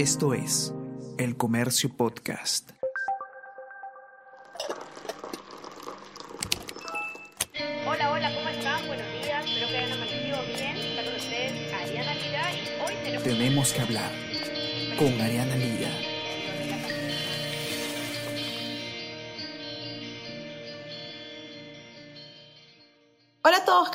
Esto es El Comercio Podcast. Hola, hola, ¿cómo están? Buenos días, espero que hayan amanecido bien. Está con ustedes Ariana Lira y hoy tenemos... Tenemos que hablar con Ariana Lira.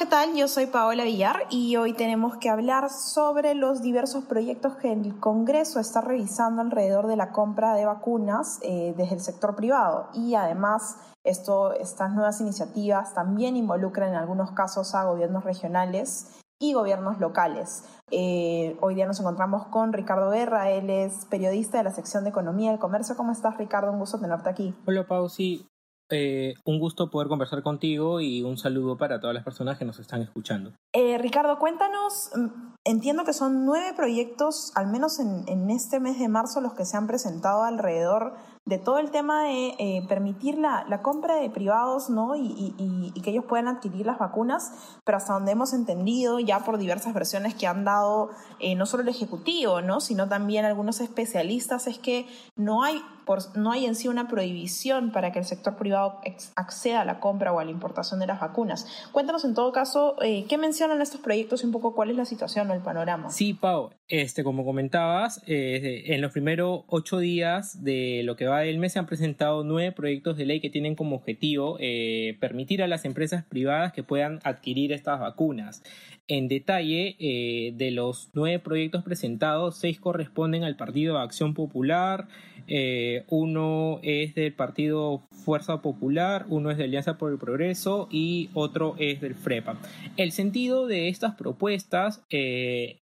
¿Qué? Yo soy Paola Villar y hoy tenemos que hablar sobre los diversos proyectos que el Congreso está revisando alrededor de la compra de vacunas eh, desde el sector privado y además esto, estas nuevas iniciativas también involucran en algunos casos a gobiernos regionales y gobiernos locales. Eh, hoy día nos encontramos con Ricardo Guerra, él es periodista de la sección de Economía y Comercio. ¿Cómo estás, Ricardo? Un gusto tenerte aquí. Hola, Pau. Sí, eh, un gusto poder conversar contigo y un saludo para todas las personas que nos están escuchando. Eh, Ricardo, cuéntanos, mm, entiendo que son nueve proyectos, al menos en, en, este mes de marzo, los que se han presentado alrededor de todo el tema de eh, permitir la, la, compra de privados ¿no? Y, y, y, que ellos puedan adquirir las vacunas, pero hasta donde hemos entendido ya por diversas versiones que han dado eh, no solo el Ejecutivo, ¿no? sino también algunos especialistas, es que no hay, por, no hay en sí una prohibición para que el sector privado acceda a la compra o a la importación de las vacunas. Cuéntanos en todo caso, eh, ¿qué mencionan estos proyectos y un poco cuál es la situación o el panorama? Sí, Pau, este, como comentabas, eh, en los primeros ocho días de lo que va del mes se han presentado nueve proyectos de ley que tienen como objetivo eh, permitir a las empresas privadas que puedan adquirir estas vacunas. En detalle, eh, de los nueve proyectos presentados, seis corresponden al Partido Acción Popular, eh, uno es del Partido Fuerza Popular, uno es de Alianza por el Progreso y otro es del FREPA. El sentido de estas propuestas eh,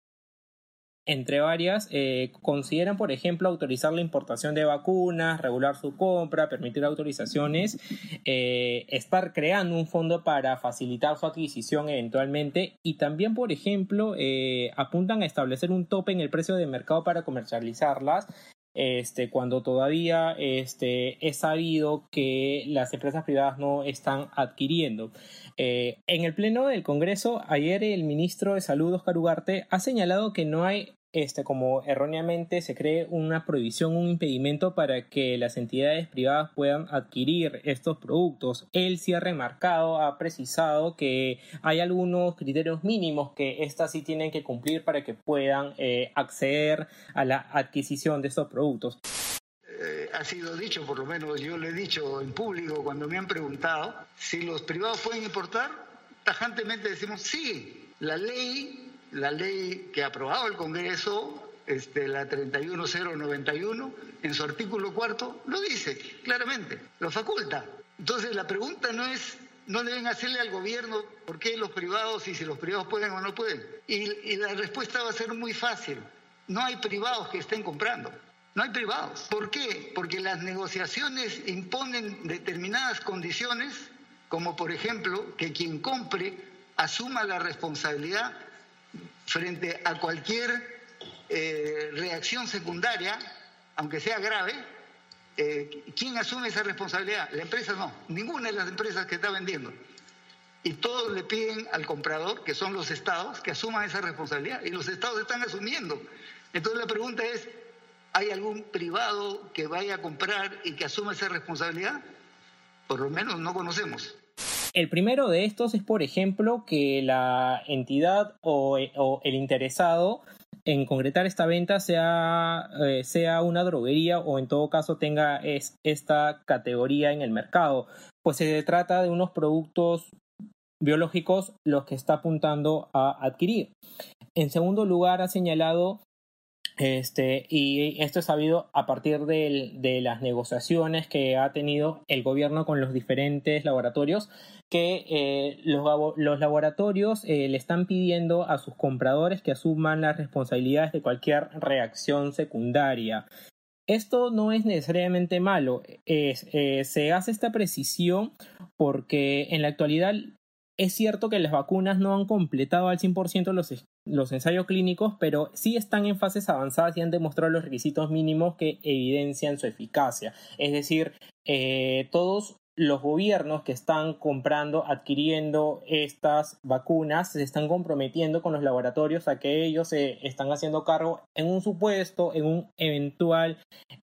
entre varias, eh, consideran, por ejemplo, autorizar la importación de vacunas, regular su compra, permitir autorizaciones, eh, estar creando un fondo para facilitar su adquisición eventualmente y también, por ejemplo, eh, apuntan a establecer un tope en el precio de mercado para comercializarlas este, cuando todavía este, es sabido que las empresas privadas no están adquiriendo. Eh, en el Pleno del Congreso, ayer el ministro de Salud, Oscar Ugarte, ha señalado que no hay este, como erróneamente se cree una prohibición, un impedimento para que las entidades privadas puedan adquirir estos productos. Él sí ha remarcado, ha precisado que hay algunos criterios mínimos que éstas sí tienen que cumplir para que puedan eh, acceder a la adquisición de estos productos. Eh, ha sido dicho, por lo menos yo lo he dicho en público cuando me han preguntado, si los privados pueden importar, tajantemente decimos sí, la ley la ley que ha aprobado el Congreso, este, la 31091, en su artículo cuarto, lo dice claramente, lo faculta. Entonces la pregunta no es, no deben hacerle al gobierno por qué los privados y si los privados pueden o no pueden. Y, y la respuesta va a ser muy fácil. No hay privados que estén comprando. No hay privados. ¿Por qué? Porque las negociaciones imponen determinadas condiciones, como por ejemplo que quien compre asuma la responsabilidad frente a cualquier eh, reacción secundaria, aunque sea grave, eh, ¿quién asume esa responsabilidad? La empresa no, ninguna de las empresas que está vendiendo. Y todos le piden al comprador, que son los estados, que asuman esa responsabilidad. Y los estados están asumiendo. Entonces la pregunta es, ¿hay algún privado que vaya a comprar y que asuma esa responsabilidad? Por lo menos no conocemos. El primero de estos es, por ejemplo, que la entidad o, o el interesado en concretar esta venta sea, eh, sea una droguería o en todo caso tenga es, esta categoría en el mercado, pues se trata de unos productos biológicos los que está apuntando a adquirir. En segundo lugar, ha señalado este, y esto es sabido a partir de, de, las negociaciones que ha tenido el gobierno con los diferentes laboratorios, que eh, los, los, laboratorios eh, le están pidiendo a sus compradores que asuman las responsabilidades de cualquier reacción secundaria. Esto no es necesariamente malo, es, eh, se hace esta precisión porque en la actualidad es cierto que las vacunas no han completado al 100% los, los ensayos clínicos, pero sí están en fases avanzadas y han demostrado los requisitos mínimos que evidencian su eficacia. Es decir, eh, todos los gobiernos que están comprando, adquiriendo estas vacunas, se están comprometiendo con los laboratorios a que ellos se están haciendo cargo en un supuesto, en un eventual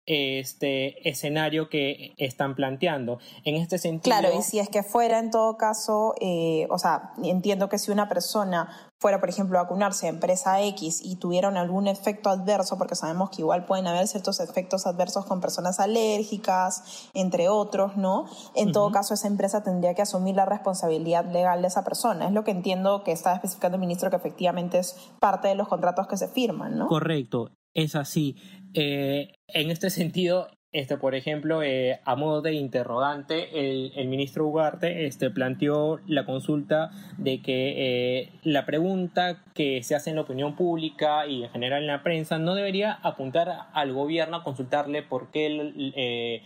este escenario que están planteando. En este sentido. Claro, y si es que fuera en todo caso, eh, o sea, entiendo que si una persona fuera, por ejemplo, a vacunarse a empresa X y tuvieron algún efecto adverso, porque sabemos que igual pueden haber ciertos efectos adversos con personas alérgicas, entre otros, ¿no? En todo caso, esa empresa tendría que asumir la responsabilidad legal de esa persona. Es lo que entiendo que está especificando el ministro, que efectivamente es parte de los contratos que se firman, ¿no? Correcto, es así. Eh, en este sentido, este, por ejemplo, eh, a modo de interrogante, el, ministro Ugarte este, planteó la consulta de que eh, la pregunta que se hace en la opinión pública y en general en la prensa no debería apuntar al gobierno a consultarle por qué el,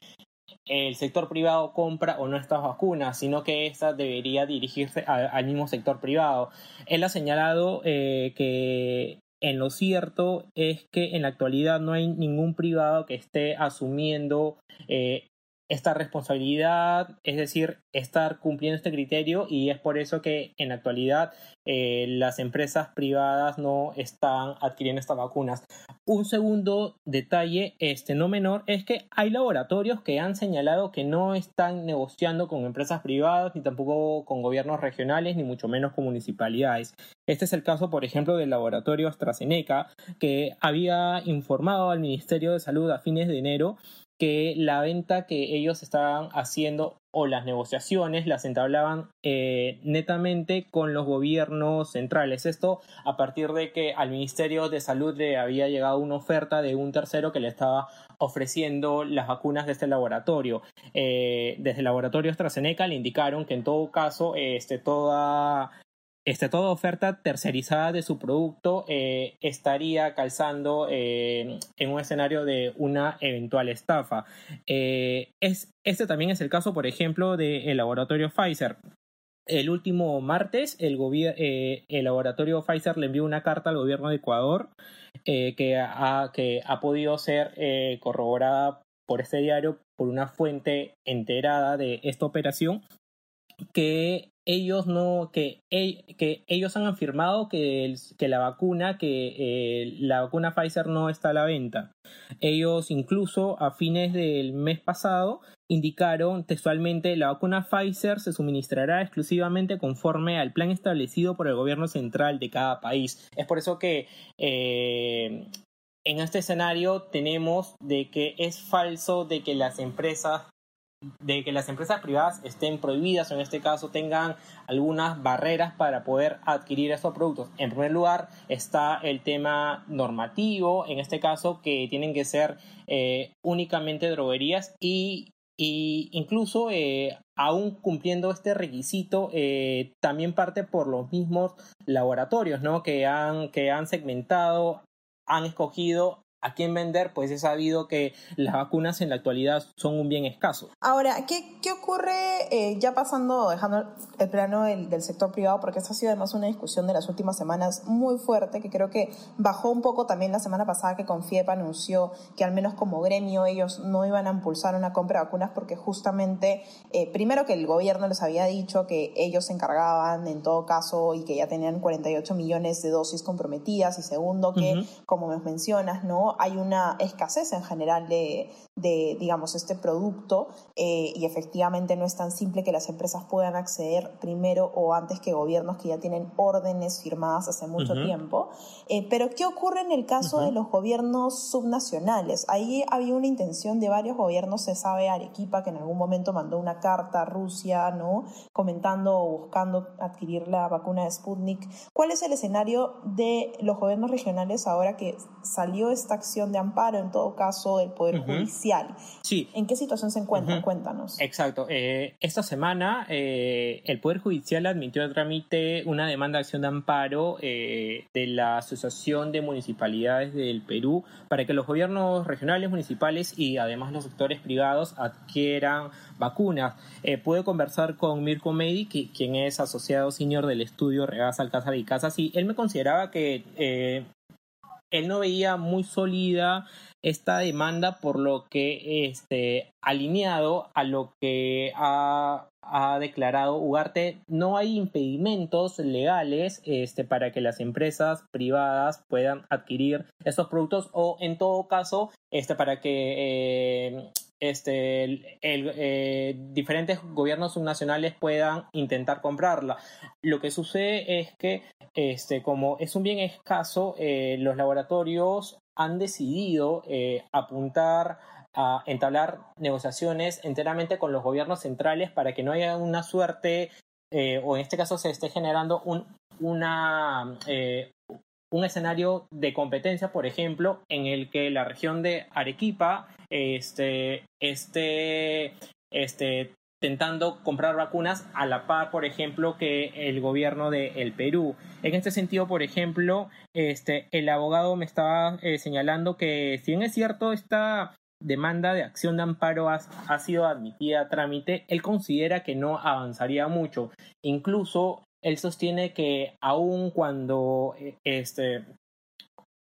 el sector privado compra o no estas vacunas, sino que esta debería dirigirse al mismo sector privado. Él ha señalado que en lo cierto es que en la actualidad no hay ningún privado que esté asumiendo eh, esta responsabilidad, es decir, estar cumpliendo este criterio y es por eso que en la actualidad eh, las empresas privadas no están adquiriendo estas vacunas. Un segundo detalle, este no menor, es que hay laboratorios que han señalado que no están negociando con empresas privadas ni tampoco con gobiernos regionales ni mucho menos con municipalidades. Este es el caso, por ejemplo, del laboratorio AstraZeneca, que había informado al Ministerio de Salud a fines de enero que la venta que ellos estaban haciendo o las negociaciones las entablaban eh, netamente con los gobiernos centrales. Esto a partir de que al Ministerio de Salud le había llegado una oferta de un tercero que le estaba ofreciendo las vacunas de este laboratorio. Eh, desde el laboratorio AstraZeneca le indicaron que en todo caso este, toda este, toda oferta tercerizada de su producto eh, estaría calzando eh, en un escenario de una eventual estafa. Eh, es, este también es el caso, por ejemplo, del laboratorio Pfizer. El último martes, el, el, laboratorio Pfizer le envió una carta al gobierno de Ecuador que, ha, que ha podido ser corroborada por este diario por una fuente enterada de esta operación que ellos no, que, que ellos han afirmado que, que la vacuna, que eh, la vacuna Pfizer no está a la venta. Ellos incluso a fines del mes pasado indicaron textualmente la vacuna Pfizer se suministrará exclusivamente conforme al plan establecido por el gobierno central de cada país. Es por eso que eh, en este escenario tenemos de que es falso de que las empresas de que las empresas privadas estén prohibidas o en este caso tengan algunas barreras para poder adquirir estos productos. En primer lugar está el tema normativo, en este caso que tienen que ser eh, únicamente droguerías y, incluso eh, aún cumpliendo este requisito eh, también parte por los mismos laboratorios ¿no? que, han, que han segmentado han escogido a quién vender, pues es sabido que las vacunas en la actualidad son un bien escaso. Ahora, ¿qué, qué ocurre eh, ya pasando, dejando el plano del, del, sector privado? Porque esta ha sido además una discusión de las últimas semanas muy fuerte, que creo que bajó un poco también la semana pasada que Confiepa anunció que al menos como gremio ellos no iban a impulsar una compra de vacunas porque justamente, eh, primero que el gobierno les había dicho que ellos se encargaban en todo caso y que ya tenían 48 millones de dosis comprometidas y segundo que, como me mencionas, ¿no? Hay una escasez en general de, de digamos, este producto eh, y efectivamente no es tan simple que las empresas puedan acceder primero o antes que gobiernos que ya tienen órdenes firmadas hace mucho tiempo. Eh, pero, ¿qué ocurre en el caso de los gobiernos subnacionales? Ahí había una intención de varios gobiernos, se sabe Arequipa, que en algún momento mandó una carta a Rusia, ¿no? Comentando o buscando adquirir la vacuna de Sputnik. ¿Cuál es el escenario de los gobiernos regionales ahora que salió esta de amparo, en todo caso, del Poder Judicial. Sí. ¿En qué situación se encuentra? Cuéntanos. Exacto. Eh, esta semana eh, el Poder Judicial admitió a trámite una demanda de acción de amparo eh, de la Asociación de Municipalidades del Perú para que los gobiernos regionales, municipales y además los sectores privados adquieran vacunas. pude conversar con Mirko Medi, quien es asociado senior del estudio Regas Alcázar y Casas, y él me consideraba que él no veía muy sólida esta demanda por lo que este alineado a lo que ha, ha, declarado Ugarte. No hay impedimentos legales este para que las empresas privadas puedan adquirir estos productos o en todo caso este para que eh, este, eh, diferentes gobiernos subnacionales puedan intentar comprarla. Lo que sucede es que, este, como es un bien escaso, eh, los laboratorios han decidido eh, apuntar a entablar negociaciones enteramente con los gobiernos centrales para que no haya una suerte, o en este caso se esté generando un, una, un escenario de competencia, por ejemplo, en el que la región de Arequipa este, esté este, intentando comprar vacunas a la par, por ejemplo, que el gobierno de el Perú. En este sentido, por ejemplo, este, el abogado me estaba eh, señalando que si bien es cierto esta demanda de acción de amparo ha, ha, sido admitida a trámite, él considera que no avanzaría mucho. Incluso él sostiene que aun cuando eh, este,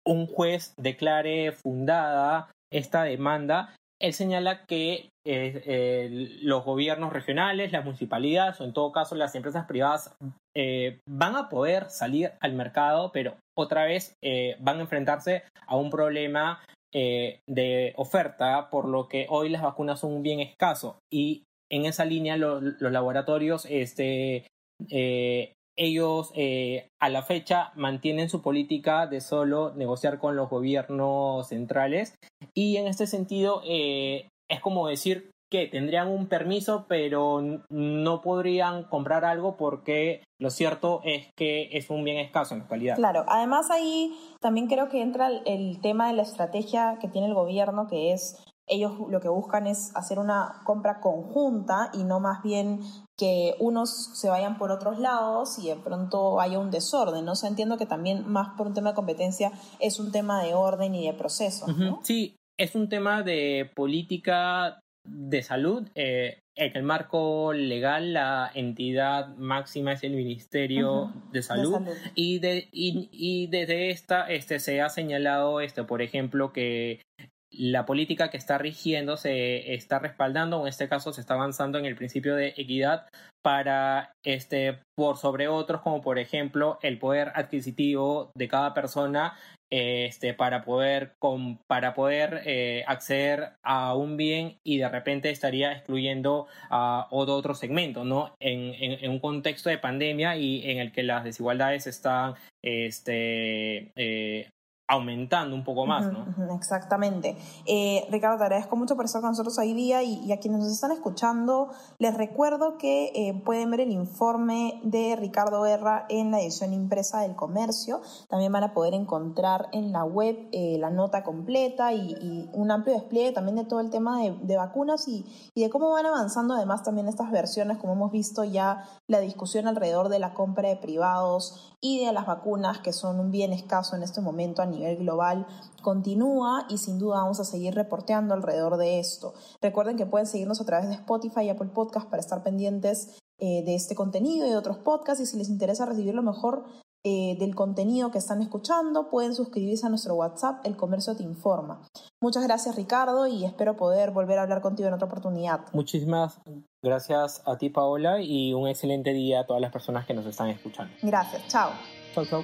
un juez declare fundada esta demanda, él señala que eh, los gobiernos regionales, las municipalidades o en todo caso las empresas privadas eh, van a poder salir al mercado, pero otra vez van a enfrentarse a un problema de oferta, por lo que hoy las vacunas son bien escaso. Y en esa línea los laboratorios este, eh, ellos eh, a la fecha mantienen su política de solo negociar con los gobiernos centrales y en este sentido eh, es como decir que tendrían un permiso pero no podrían comprar algo porque lo cierto es que es un bien escaso en la actualidad. Claro, además ahí también creo que entra el tema de la estrategia que tiene el gobierno que es ellos lo que buscan es hacer una compra conjunta y no más bien que unos se vayan por otros lados y de pronto haya un desorden, ¿no? O entiendo que también más por un tema de competencia es un tema de orden y de proceso, Sí, es un tema de política de salud. Eh, en el marco legal, la entidad máxima es el Ministerio de, salud, Y, de, y, y desde esta este, se ha señalado, este, por ejemplo, que la política que está rigiendo se está respaldando, o en este caso se está avanzando en el principio de equidad para este por sobre otros, como por ejemplo el poder adquisitivo de cada persona este, para poder, para poder eh, acceder a un bien y de repente estaría excluyendo a otro, segmento, ¿no? En, en, un contexto de pandemia y en el que las desigualdades están este, eh, aumentando un poco más, ¿no? exactamente. Eh, Ricardo, te agradezco mucho por estar con nosotros hoy día y, a quienes nos están escuchando, les recuerdo que eh, pueden ver el informe de Ricardo Guerra en la edición impresa del comercio. También van a poder encontrar en la web eh, la nota completa y, un amplio despliegue también de todo el tema de, de vacunas y, y, de cómo van avanzando además también estas versiones, como hemos visto ya la discusión alrededor de la compra de privados y de las vacunas, que son un bien escaso en este momento a nivel global, continúa y sin duda vamos a seguir reporteando alrededor de esto. Recuerden que pueden seguirnos a través de Spotify y Apple Podcast para estar pendientes eh, de este contenido y de otros podcasts y si les interesa recibir lo mejor eh, del contenido que están escuchando, pueden suscribirse a nuestro WhatsApp, El Comercio Te Informa. Muchas gracias Ricardo y espero poder volver a hablar contigo en otra oportunidad. Muchísimas gracias a ti Paola y un excelente día a todas las personas que nos están escuchando. Gracias, chao. Chao, chao.